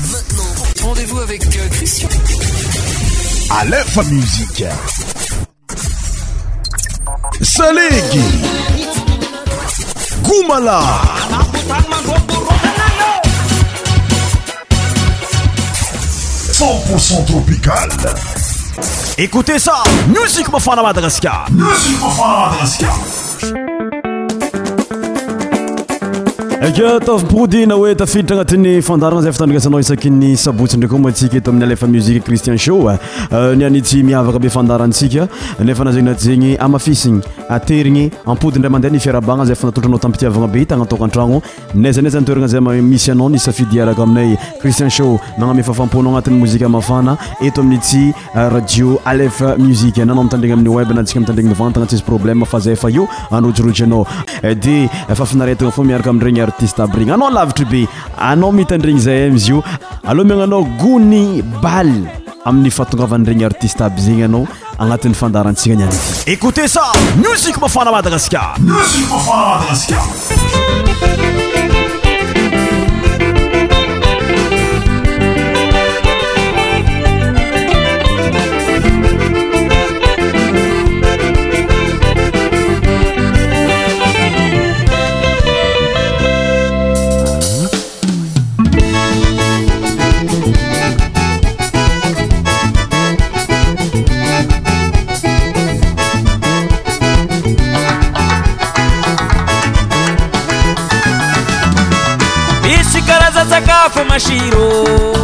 maintenant rendez-vous avec euh, Christian. À l'info musique. Salégui. Goumala. 100% tropical. Écoutez ça, Musique la Madraska. Musique la Madraska. aketprdin oe tfiditra anatny fandarana zayftndrinasnao isak y sabotsndrakyska etami'ymsi cristi yeo christin haneamponao anat'y mozifanetiradio miaaawebronaf arakamregny ary atitaby regny anao lavitry be anao mihta andregny zay amizy io aloha miagnanao gony ball amin'ny fatongavan regny artiste aby zegny anao agnatin'ny fandarantsina nian ecoute ça musik mafana madagasikarmsikafaamadagaska fumashiro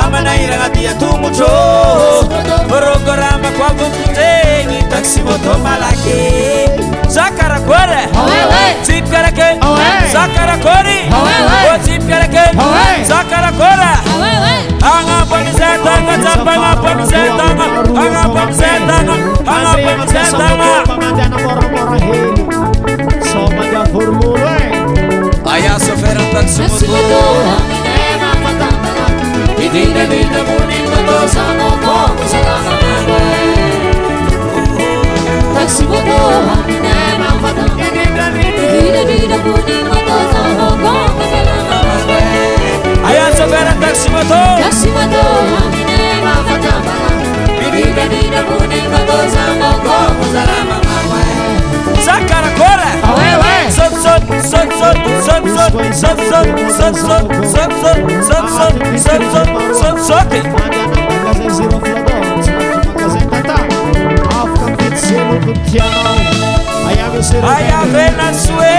anaiaaiaomoo rograokoavokzeny taimoto aakeôi Vine, vine, bunica, sono poco, sarà Taxi motor, ne mamma da Vine, vine, bunica, sono poco, sarà Aianza vera taxi motor Taxi motor, ne mamma da Vine, vine, bunica, sono poco, Aia Venezuela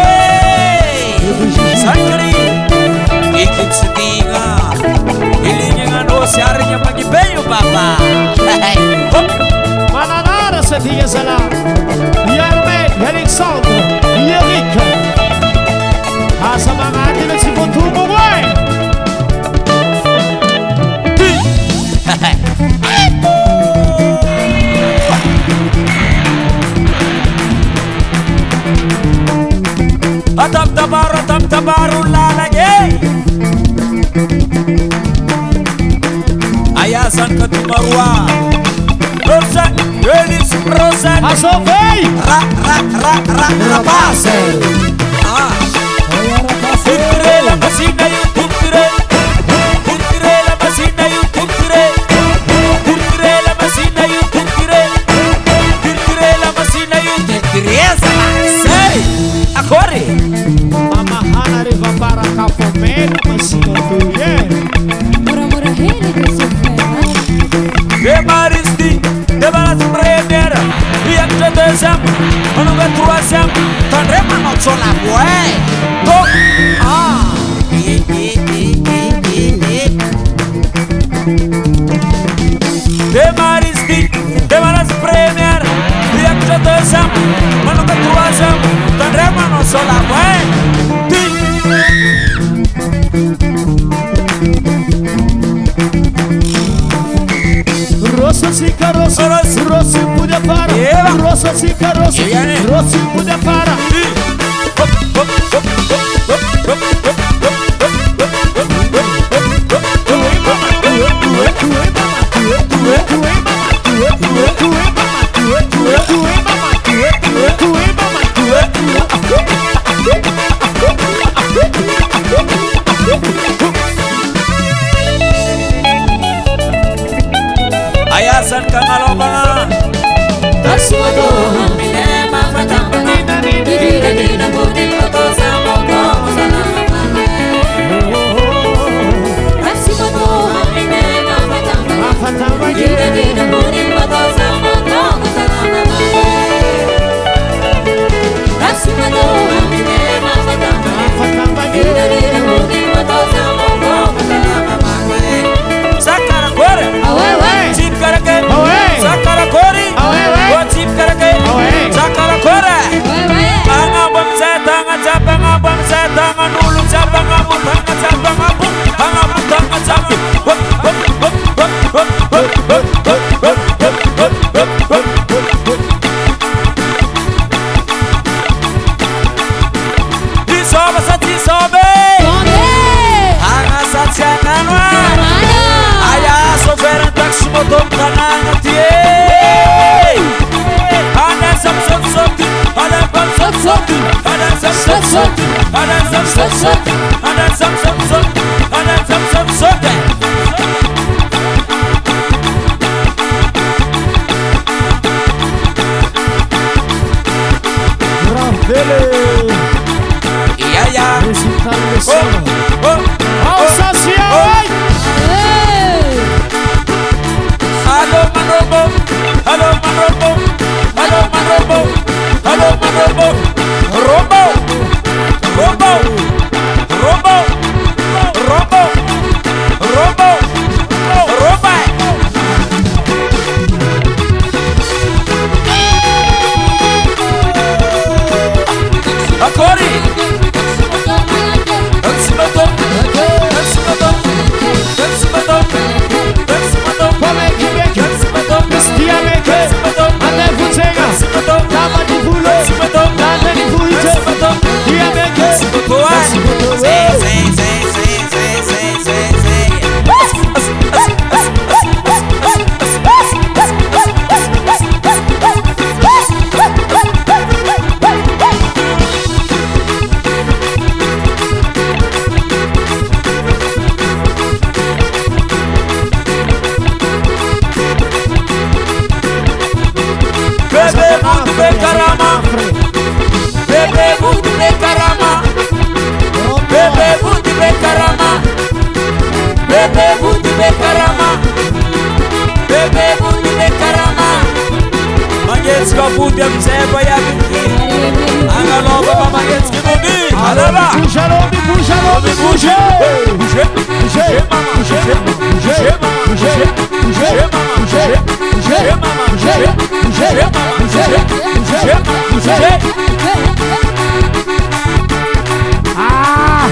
Sakri Ikit setinga Ilingin ano si Arnya Magibeyo Papa Mananara setinga sana Yarme Eric Saldo Erika smaa ata tabaruatan tabaru lanange ayasan katumarua oe gelis prosen asoerarararaapa Sam, de tu troisième, tan pas la son la Rosie, Rosie, Rosie. suck, suck, and then suck, suck, suck, and then suck, suck, suck. you say? Hey, hey, hey. Ah.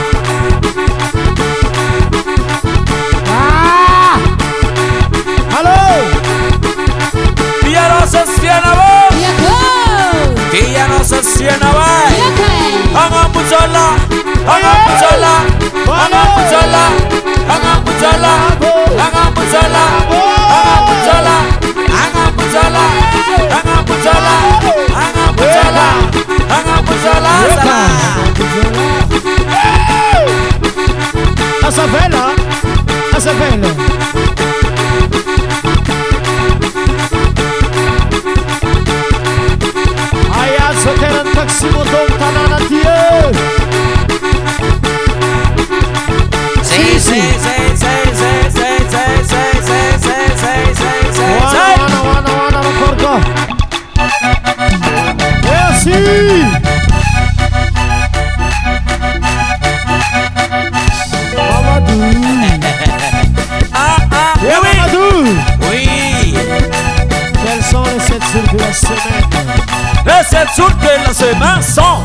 Ah. Hello. Tia nossa siena vai. Tia nossa siena vai. Anga puzola, anga puzola, anga puzola, anga puzola, anga puzola, anga puzola, anga puzola, anga puzola. Essa velha, essa velha. Aí a solteira do táxi mudou, tá na natia. Sim, sim, sim, sim, sim, sim, sim, sim, sim, sim, sim, sim, sim. Ana, Ana, Ana, Ana, Ana, Ana, Ana, Ana, Ana, Ana, 7 jours de la semaine sont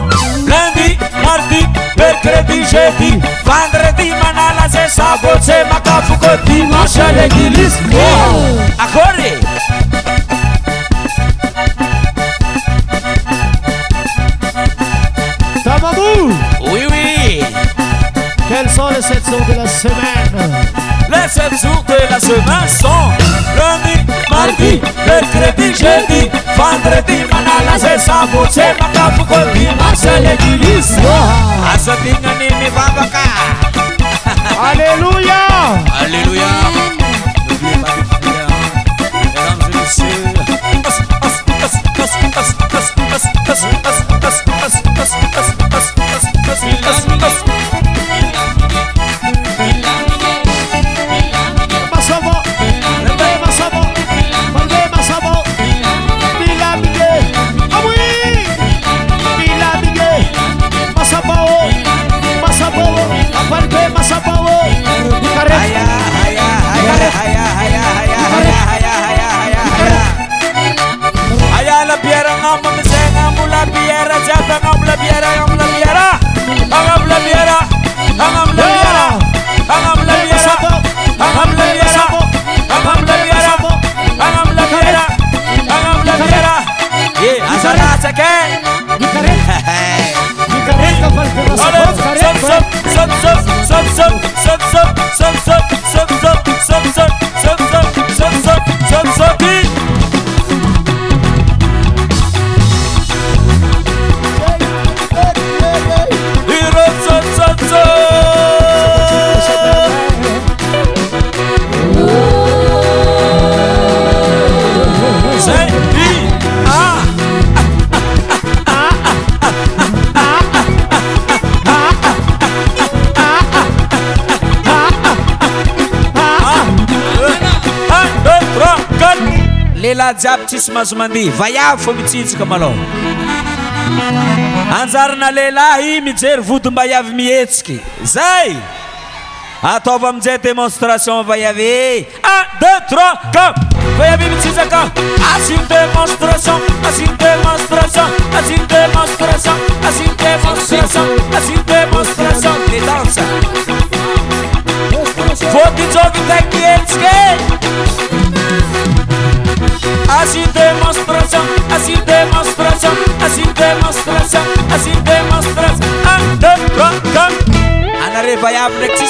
lundi, mardi, mercredi, jeudi, vendredi, manala, c'est ça, c'est ma capuco, dimanche à l'église. Oh! Accordé! Tababou! Oui, oui! Quels sont les sept jours de la semaine? Les 7 jours de la semaine sont lundi, mardi, mercredi, jeudi, antretimanalase sabu semaka bukul dimasela kilis asatinganini babaka haleluya jiaby tsisy mahazomandeh vaiavy fô mitsijaka malôna anjarana lehilahy mijery vody mba iavy mietsiky zay ataova aminzay démonstration vaiavy e u de t k aiav mitsizaka as démonstration asémonstration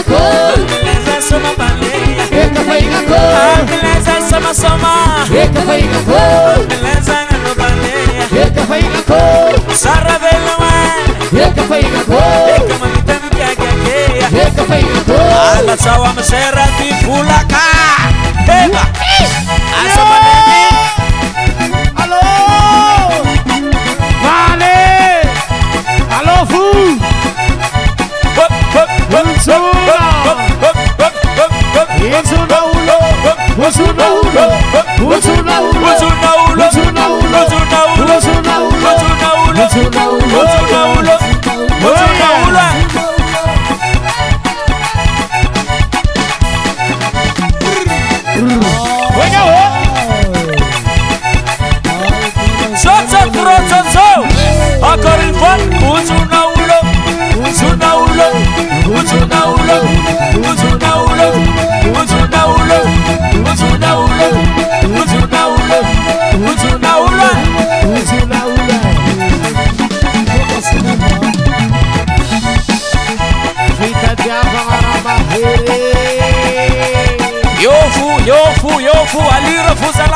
amsrat blk It's an aulo, what's an aulo, what's an aulo, what's an aulo, what's an aulo, what's an aulo, what's an aulo, what's an aulo, what's an aulo, what's an aulo, what's an aulo, ليرفوزل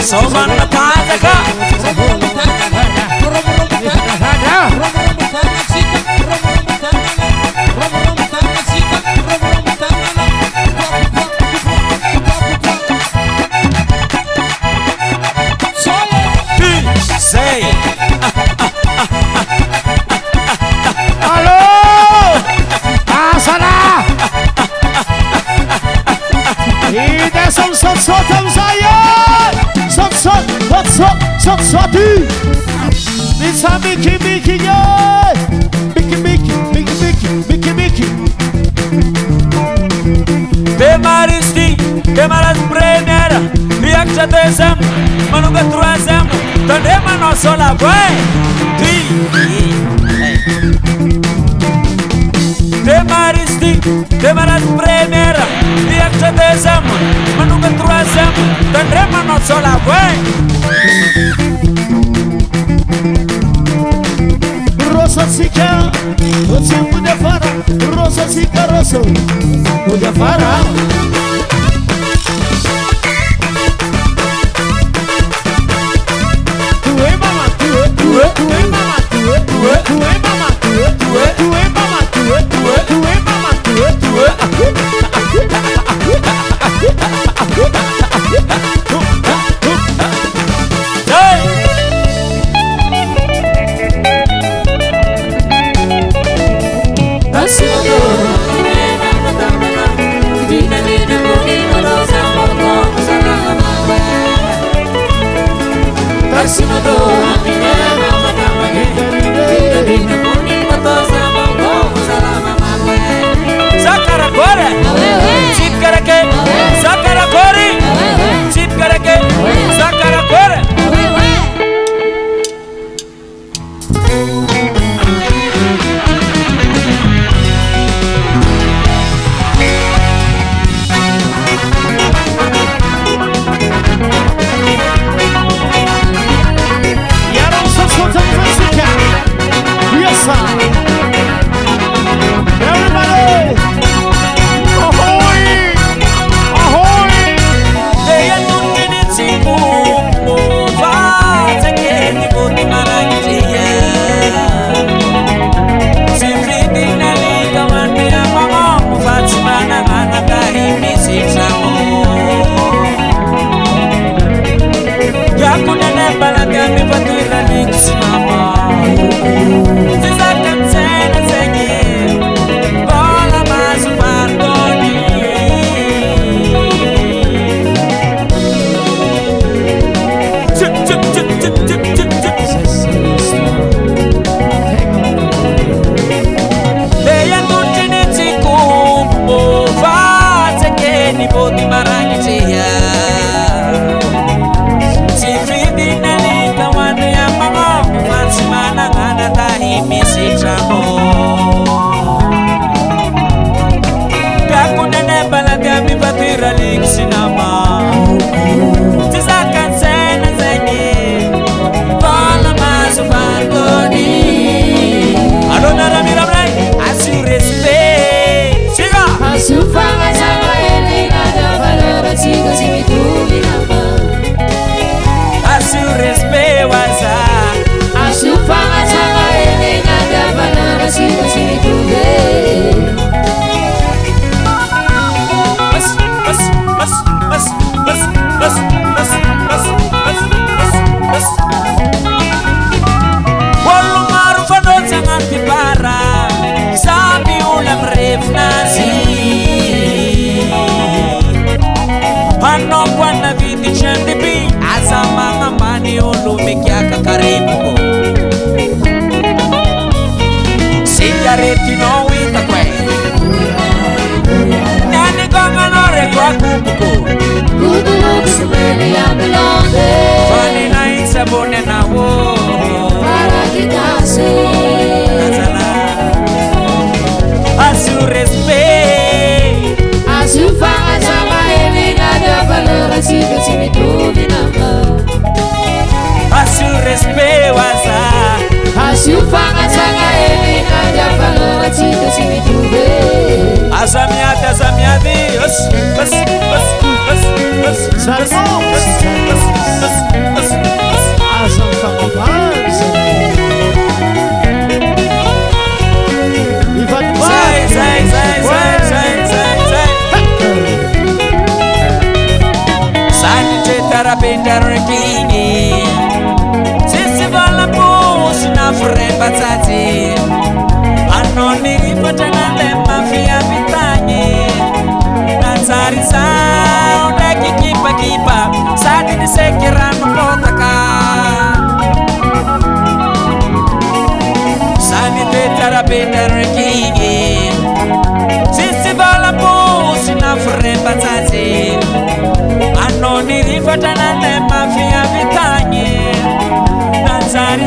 سرزن بدك aaofaofa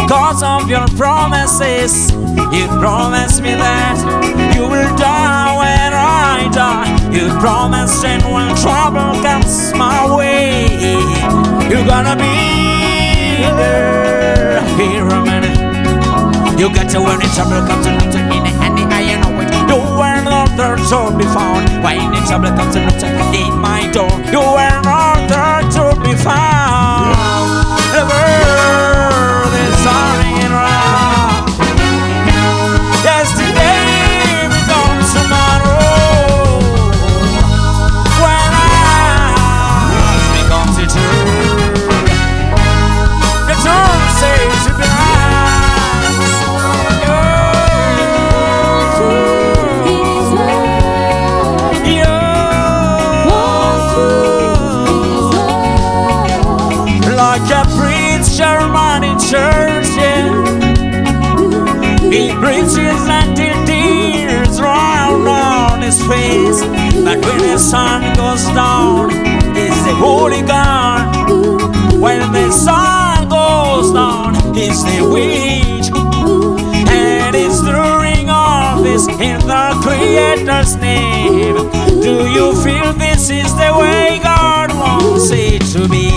because of your promises. You promised me that you will die when I die. You promised, and when trouble comes my way, you're gonna be there. Here a minute. You got to when trouble comes, you look to in and the iron know it. You were not there to be found. When trouble comes, you look to in my door. You were not there to be found. Like when the sun goes down, it's the holy God. When the sun goes down, it's the witch. And it's the ring of his in the Creator's name. Do you feel this is the way God wants it to be?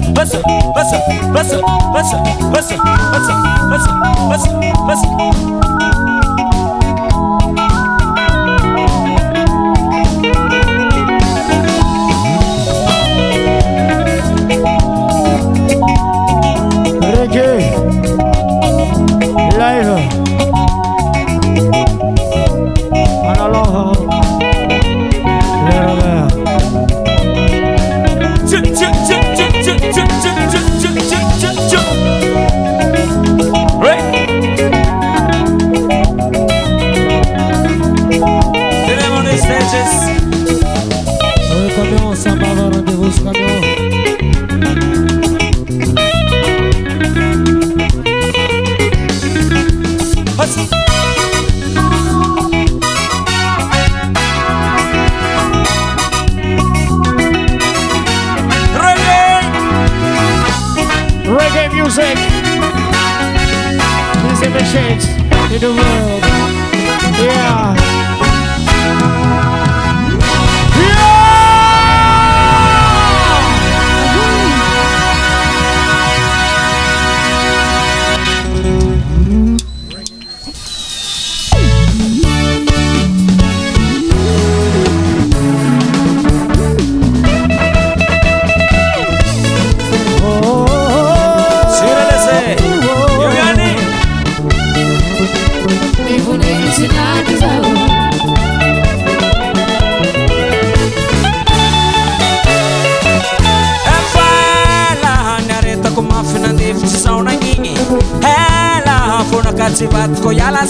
bust up, bust up, bust up, bust up, bust up, bust up, bust up, bust up.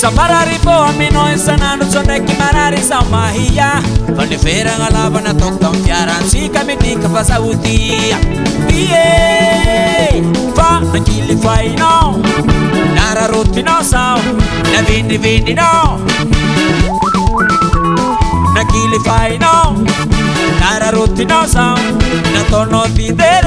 spararepô aminoesanano sondeky marary sao mahia kandi feragalavana toktan fiaransika midika fasautiafankilfanarrtyn avinennifanrrtyn s ntnter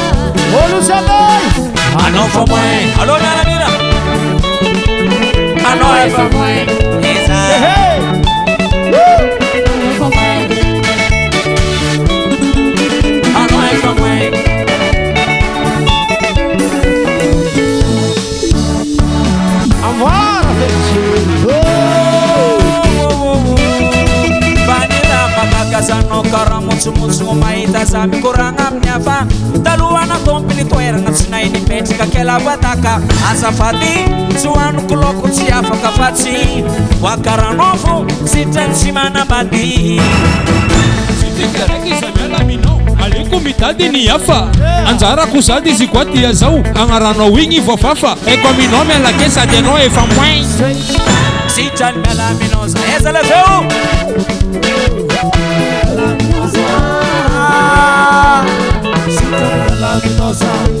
Ah, no ¡A no, nana, mira. Ah, no, fomue. Esa. ky aooy fkafa tyfosirany sy aaza mialaminao aleoko mitadyny afa anjarako zady izy koa tia zao anaranao igny voafafa aiko aminao mialake sadyanao efa moirny iaae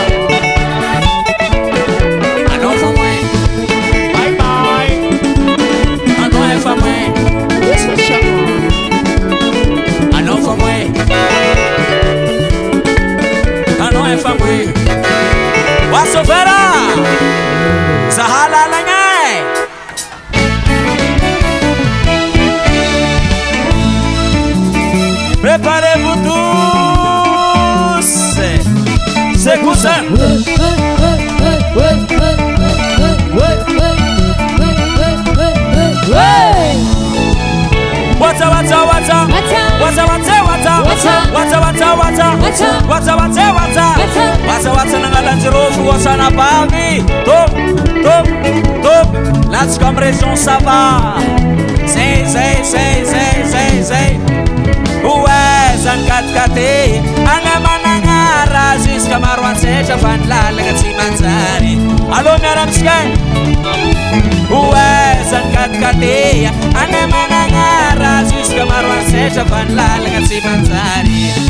aawaaa aa wasa watca nangalangerose oasanabavy tooto latzy kome résion sapa z zzzzz oe zany gatigate zoizka maro ansetra vanilalagna tsy manjariny aloa miaro nsikany e? hoezany katikatea anemanagna ra zoizyka maro ansetra vanilalagna tsy manjaryny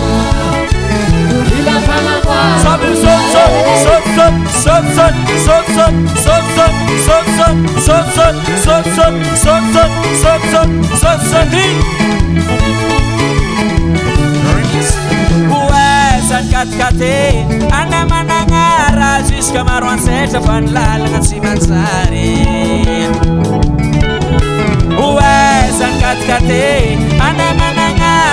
gzskamarnztrvanlaasn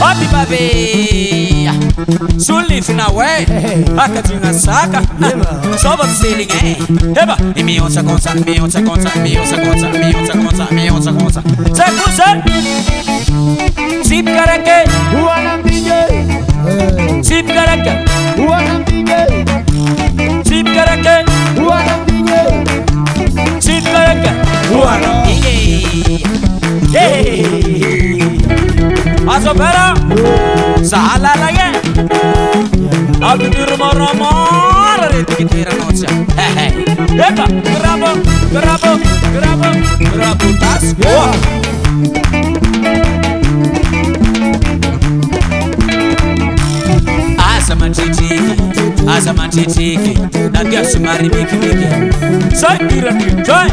Happy baby. Sulifina ué, acadinha saca, só você ninguém. Eba, e me onça, conça, me onça, conça, me onça, conça, me onça, conça, me onça, conça. Zé Cruzé, Zip Careque, o Arambigue, Zip Careque, o Arambigue, Zip Careque, o Arambigue, Zip Careque, o Arambigue. Yeah. Azobera. Yeah. ಸಾಲಾಲಯ ಅದು ನಿರ್ಮರಮಾರ ರೀತಿಗೆ tas ಏಕ ಗ್ರಾಮ ಗ್ರಾಮ ಗ್ರಾಮ ಗ್ರಾಮ ದಾಸ್ ಯೋ azamantretiky azamantretiky na tiasomary mekimeky zay miramidray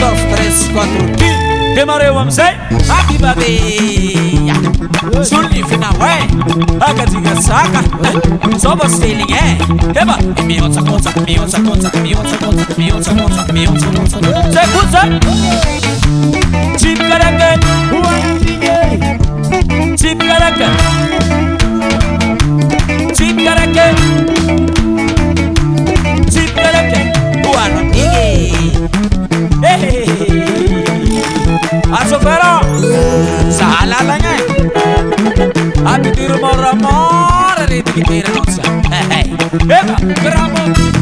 dos, tres, cuatro y d e m a r e v a m o say Happy b i r t d a y Sulli fina way Aga diga s a c a Soba stealing eh Deba Mi onza conza, mi onza conza, mi onza conza, mi onza conza, mi onza conza c a y c o z a Chip c a r a k a n i n g é Chip c a r a k a n Chip c a r a k a n asofero sahala lanye abitir gerabok,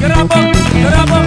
gerabok, gerabok.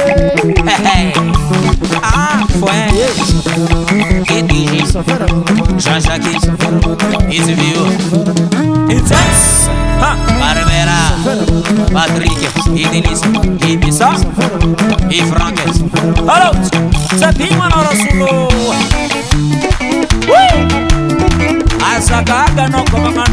foi que dirige, Jaja que exibiu. It's ha, Barbera, Patrick e Denise e Bissá e Asa kaga no man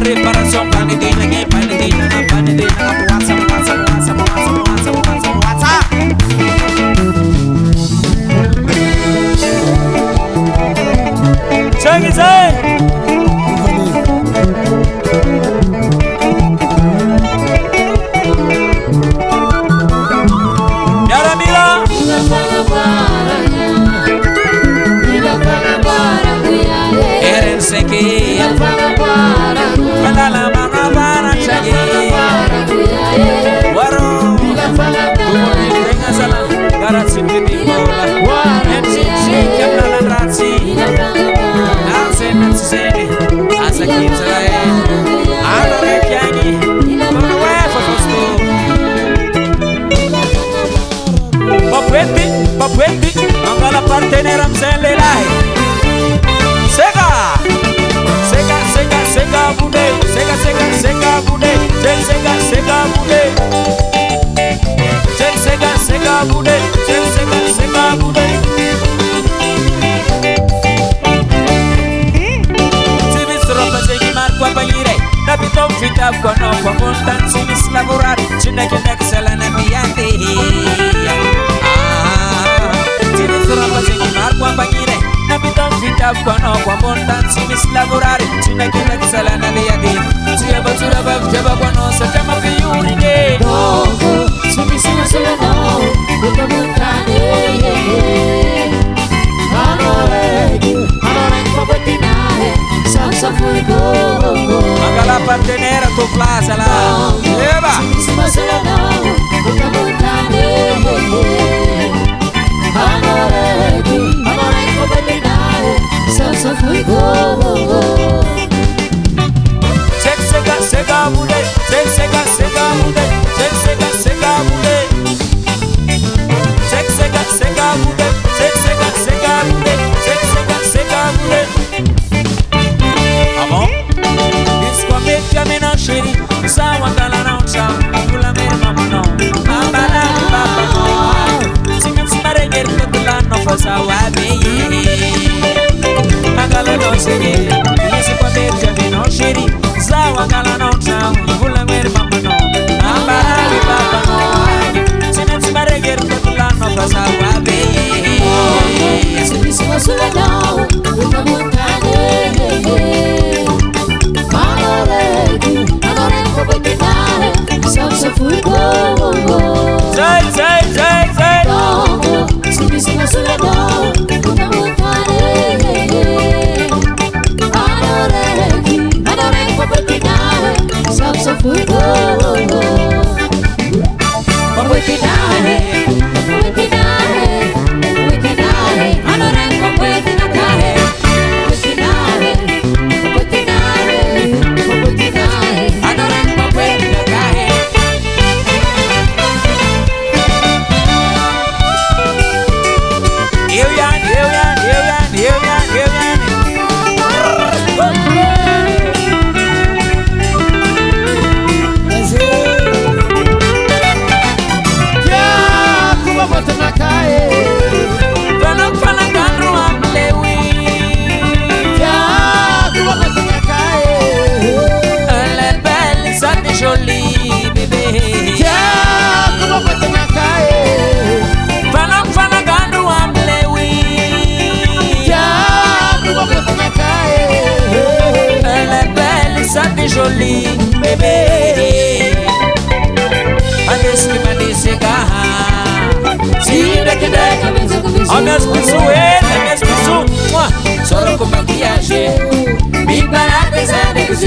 bude senga senga senga bude sen senga senga bude sen senga senga bude sen senga senga bude Thank you na mitondita kono kwambonda nsimisilavurari tinakinakisala na liyadi siyavatsura vavya vakwano satamapiyurine Oh, oh, so we sing a solo now, we're coming back, yeah, yeah, yeah.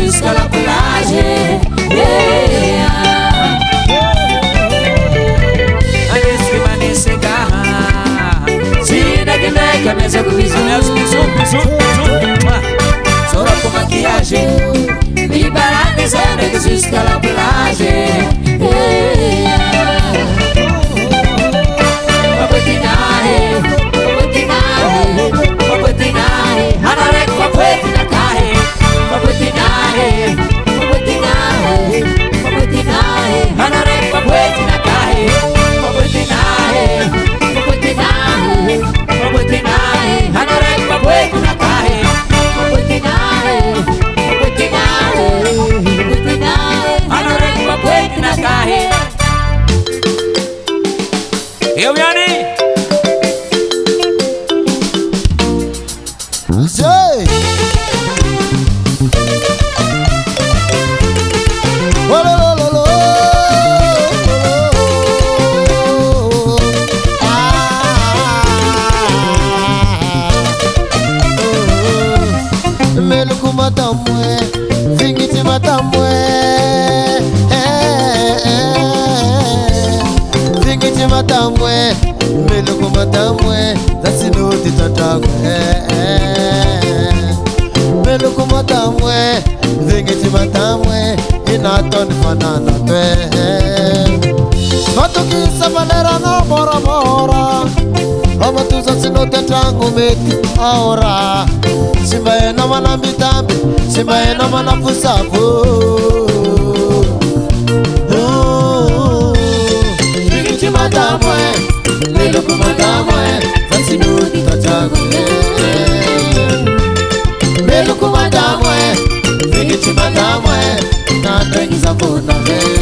jusqu'à la plaine. matambwe zingiti matambwe meloko matambwe zasinoti tatakwe meloko matambwe zingiti matambwe inatoni e fanana twe vatukisa valerana borabora vamatuza sinote tangu meti aora simba yena mwana mitambi simba yena mwana fusafu vikuchimadamwe lelukumadamwe vasinuta changu lelukumadamwe vikuchimadamwe natengiza kunave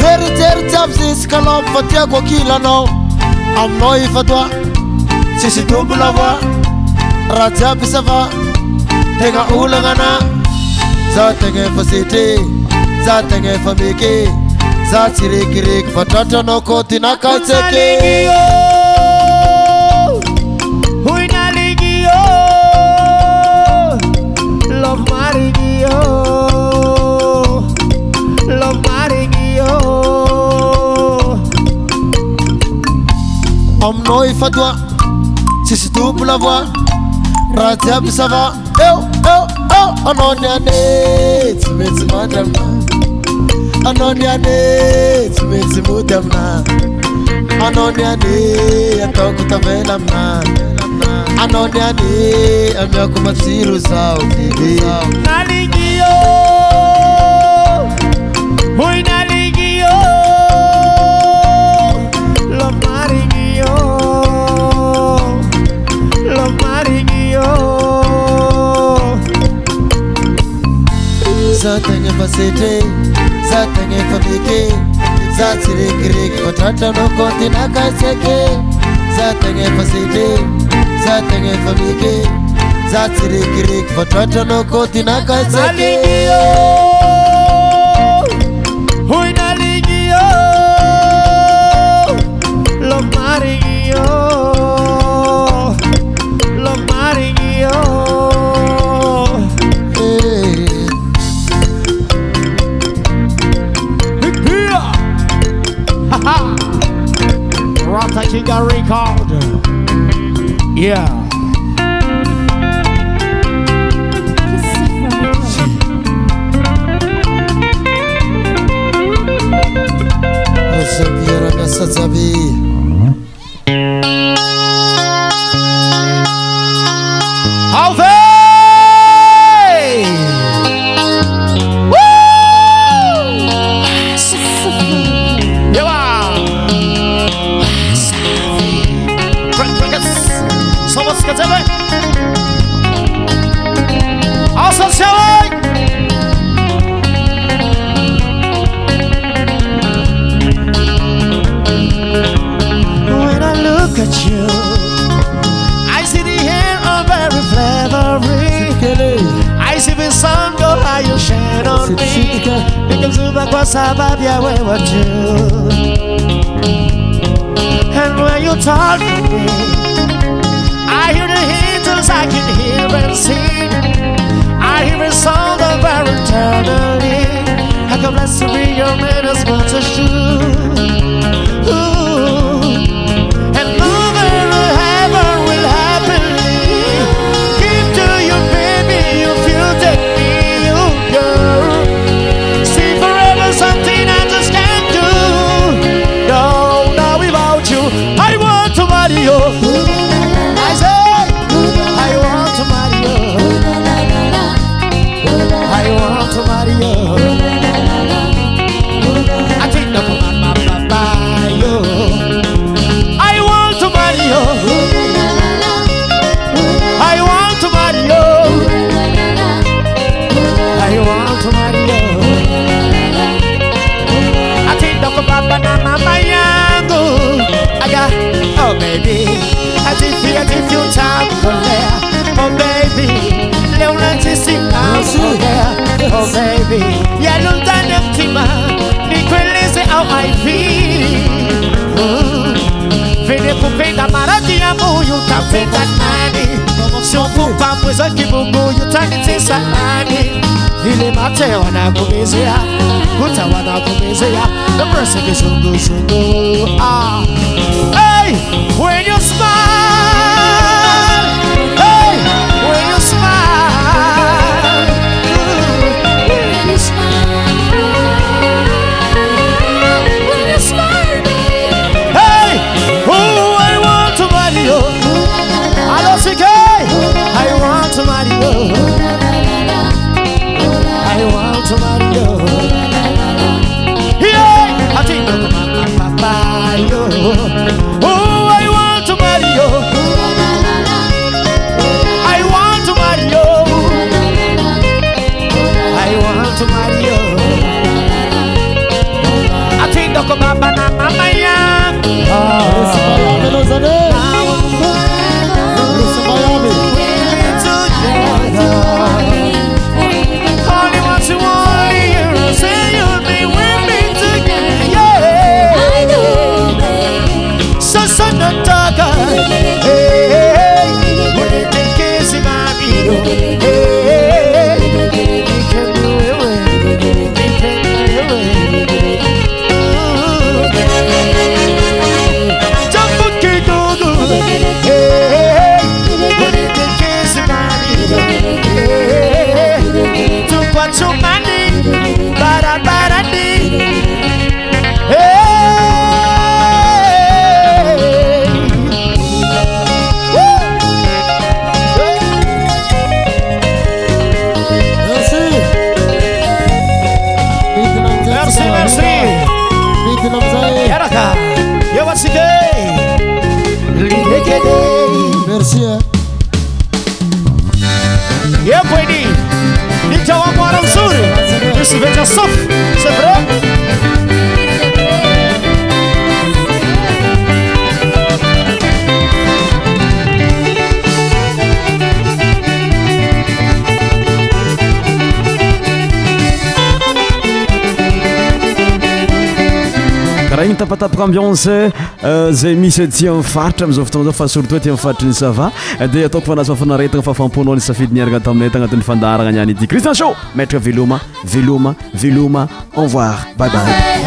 jeryjery jiaby za isy kalapo fa tiako akilanao aminao efa doa tsysy dobola va raha jiaby sa va tegna olagna ana ja tegna efa setre ja tegna efa meke za tsy rekireky vatratranao ko tinakatsatey minoyfatoa sisydobolava ratyamisava anny an tsetsy madymin anny an tsmetsy modyamina anny any atko tavela min anny any amiako masiro zao e a satenefasetre zatygnefamike zatsyrekreky fatratranôkôtynakatseke zatenyfasetre satene famike zatsyrekyreky fatratranôkôtynakatseke think I recalled. Yeah. Je dirais, mais ça, vie. Never go sababi away with you And when you talk to me I hear the angels I can hear and see. I hear a sound of our eternally How come blessed be your man as much as you tapatapaka ambiance euh, zay misy ti mifaritra amzao fotona zao fa surtot ti mn faritra ny sava di ataoko fanazy fafanaretagna fafamponao ni safidy niarana taminy ta agnatin'y fandahragna aniany ity cristian cho metraka viloma viloma viloma envoir baibal